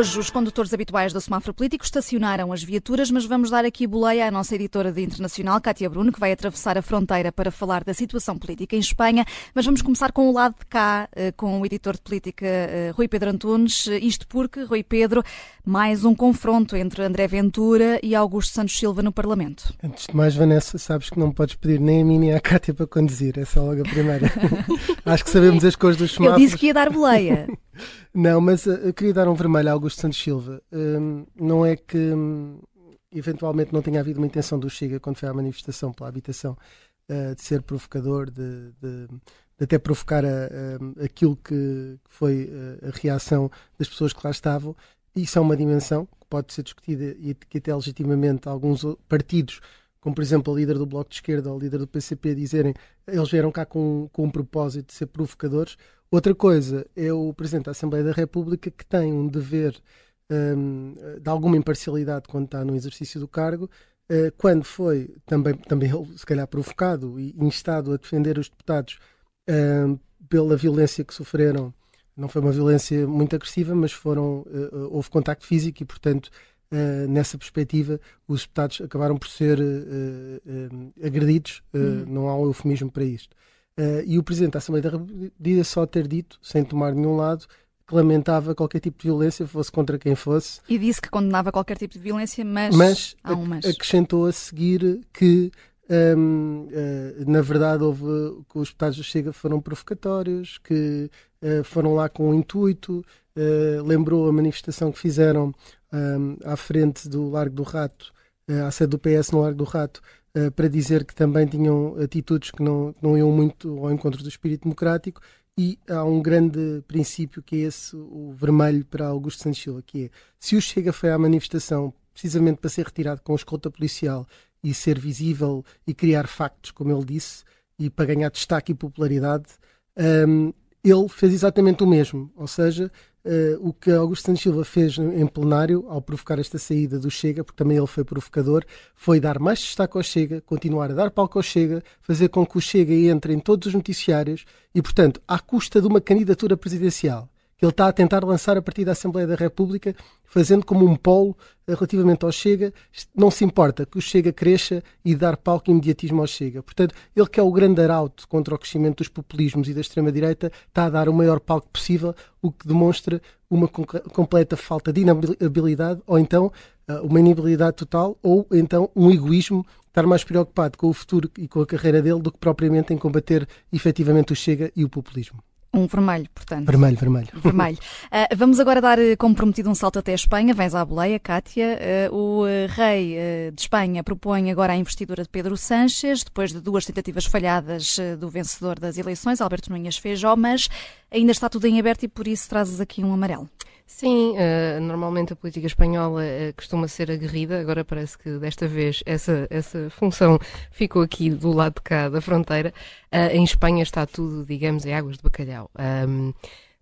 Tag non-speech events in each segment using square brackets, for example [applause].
Hoje, os condutores habituais do semáforo político estacionaram as viaturas, mas vamos dar aqui boleia à nossa editora de internacional, Cátia Bruno, que vai atravessar a fronteira para falar da situação política em Espanha. Mas vamos começar com o lado de cá, eh, com o editor de política eh, Rui Pedro Antunes. Isto porque, Rui Pedro, mais um confronto entre André Ventura e Augusto Santos Silva no Parlamento. Antes de mais, Vanessa, sabes que não podes pedir nem a mim nem à Cátia para conduzir. Essa é logo a primeira. [laughs] Acho que sabemos as cores dos semáforos. Eu disse que ia dar boleia. [laughs] Não, mas uh, eu queria dar um vermelho a Augusto Santos Silva. Um, não é que um, eventualmente não tenha havido uma intenção do Chega quando foi à manifestação pela habitação uh, de ser provocador, de, de, de até provocar a, a, aquilo que foi uh, a reação das pessoas que lá estavam. Isso é uma dimensão que pode ser discutida e que até legitimamente alguns partidos como por exemplo a líder do Bloco de Esquerda ou a líder do PCP dizerem eles vieram cá com, com um propósito de ser provocadores, Outra coisa é o Presidente da Assembleia da República que tem um dever um, de alguma imparcialidade quando está no exercício do cargo, uh, quando foi também, também se calhar, provocado e instado a defender os deputados um, pela violência que sofreram. Não foi uma violência muito agressiva, mas foram, uh, houve contacto físico e, portanto, Uh, nessa perspectiva, os deputados acabaram por ser uh, uh, agredidos, uhum. não há um eufemismo para isto. Uh, e o Presidente da Assembleia da República só ter dito, sem tomar nenhum lado, que lamentava qualquer tipo de violência, fosse contra quem fosse. E disse que condenava qualquer tipo de violência, mas, mas, há um mas. acrescentou a seguir que, um, uh, eh, na verdade, houve que os deputados do Chega foram provocatórios, que uh, foram lá com o intuito, lembrou a manifestação que fizeram um, à frente do Largo do Rato, à sede do PS no Largo do Rato, uh, para dizer que também tinham atitudes que não, não iam muito ao encontro do espírito democrático e há um grande princípio que é esse, o vermelho para Augusto Santos Silva, que é se o Chega foi à manifestação precisamente para ser retirado com escolta policial e ser visível e criar factos, como ele disse, e para ganhar destaque e popularidade, um, ele fez exatamente o mesmo, ou seja, Uh, o que Augusto Santos Silva fez em plenário, ao provocar esta saída do Chega, porque também ele foi provocador, foi dar mais destaque ao Chega, continuar a dar palco ao Chega, fazer com que o Chega entre em todos os noticiários e, portanto, à custa de uma candidatura presidencial que ele está a tentar lançar a partir da Assembleia da República, fazendo como um polo relativamente ao Chega. Não se importa que o Chega cresça e dar palco e imediatismo ao Chega. Portanto, ele que é o grande arauto contra o crescimento dos populismos e da extrema-direita, está a dar o maior palco possível, o que demonstra uma completa falta de inabilidade ou então eh, uma inabilidade total ou então um egoísmo estar mais preocupado com o futuro e com a carreira dele do que propriamente em combater efetivamente o Chega e o populismo. Um vermelho, portanto. Vermelho, vermelho. Vermelho. Uh, [laughs] vamos agora dar, eh, como prometido, um salto até a Espanha. Vens à boleia, Cátia. Uh, o rei uh, de Espanha propõe agora a investidura de Pedro Sánchez, depois de duas tentativas falhadas do vencedor das eleições, Alberto Núñez Feijó, mas ainda está tudo em aberto e por isso trazes aqui um amarelo. Sim, uh, normalmente a política espanhola uh, costuma ser aguerrida, agora parece que desta vez essa, essa função ficou aqui do lado de cá da fronteira. Uh, em Espanha está tudo, digamos, em águas de bacalhau. Um,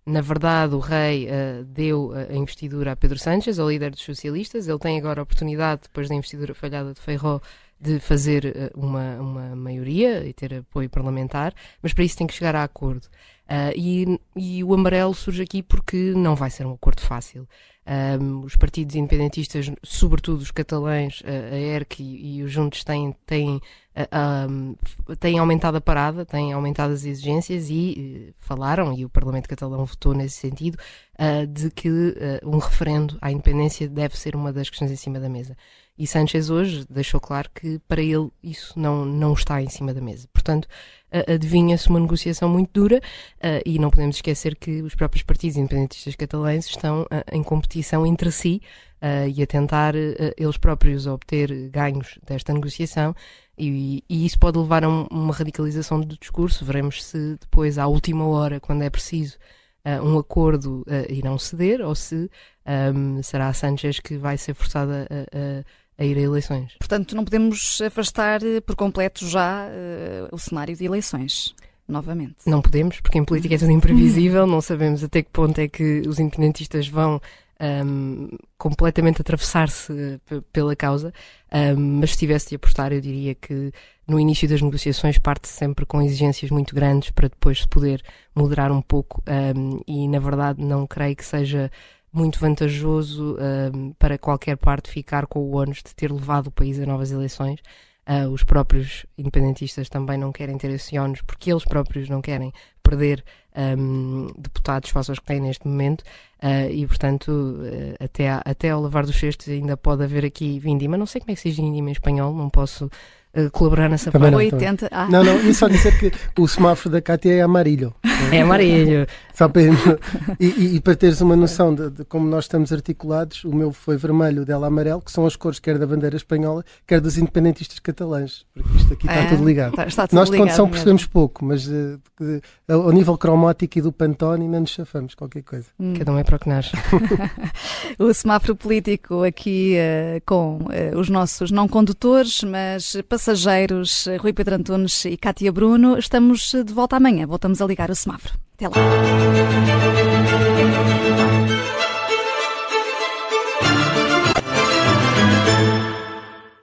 na verdade, o rei deu a investidura a Pedro Sánchez, ao líder dos socialistas. Ele tem agora a oportunidade, depois da investidura falhada de Feijó, de fazer uma, uma maioria e ter apoio parlamentar, mas para isso tem que chegar a acordo. Uh, e, e, o amarelo surge aqui porque não vai ser um acordo fácil. Um, os partidos independentistas, sobretudo os catalães, a ERC e, e os Juntos, têm, têm, uh, têm aumentado a parada, têm aumentado as exigências e uh, falaram, e o Parlamento catalão votou nesse sentido, uh, de que um referendo à independência deve ser uma das questões em cima da mesa. E Sanchez hoje deixou claro que para ele isso não, não está em cima da mesa. Portanto, adivinha-se uma negociação muito dura e não podemos esquecer que os próprios partidos independentistas catalães estão em competição entre si e a tentar eles próprios obter ganhos desta negociação e, e isso pode levar a um, uma radicalização do discurso. Veremos se depois, à última hora, quando é preciso, um acordo irão ceder ou se um, será a Sanchez que vai ser forçada a, a a ir a eleições. Portanto, não podemos afastar eh, por completo já uh, o cenário de eleições. Novamente. Não podemos, porque em política é tudo imprevisível, não sabemos até que ponto é que os independentistas vão um, completamente atravessar-se eh, pela causa, um, mas se tivesse de apostar, eu diria que no início das negociações parte -se sempre com exigências muito grandes para depois se poder moderar um pouco um, e, na verdade, não creio que seja muito vantajoso uh, para qualquer parte ficar com o ônus de ter levado o país a novas eleições. Uh, os próprios independentistas também não querem ter esse ónus porque eles próprios não querem perder um, deputados face aos que têm neste momento uh, e, portanto, uh, até, até ao levar dos cestos ainda pode haver aqui vindima. Não sei como é que se diz vindima em espanhol, não posso uh, colaborar nessa Também parte. não, 80. Ah. Não, não, e só dizer que o semáforo da Cátia é amarillo. É amarillo. Só para, e, e- e para teres uma noção de, de como nós estamos articulados, o meu foi vermelho, o dela amarelo, que são as cores quer da bandeira espanhola, quer dos independentistas catalães. Porque isto aqui está É, tudo ligado. Está, está tudo Nós de ligado mesmo. percebemos pouco, mas eh, de- ao nível cromático e do Pantone ainda nos chafamos qualquer coisa. Hum. Cada um é para o que nasce. [laughs] O semáforo político aqui eh, com eh, os nossos não condutores, mas passageiros, eh, Rui Pedro Antunes e Cátia Bruno. Estamos de volta amanhã. Voltamos a ligar o semáforo. Até lá.